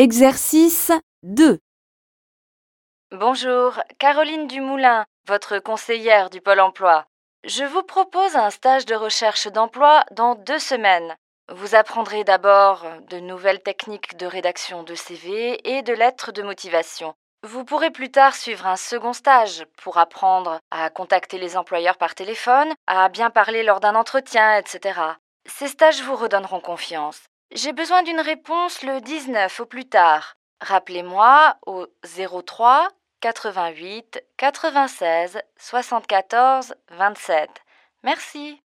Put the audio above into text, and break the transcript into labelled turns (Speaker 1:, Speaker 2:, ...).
Speaker 1: Exercice 2.
Speaker 2: Bonjour, Caroline Dumoulin, votre conseillère du Pôle emploi. Je vous propose un stage de recherche d'emploi dans deux semaines. Vous apprendrez d'abord de nouvelles techniques de rédaction de CV et de lettres de motivation. Vous pourrez plus tard suivre un second stage pour apprendre à contacter les employeurs par téléphone, à bien parler lors d'un entretien, etc. Ces stages vous redonneront confiance. J'ai besoin d'une réponse le 19 au plus tard. Rappelez-moi au 03 88 96 74 27. Merci.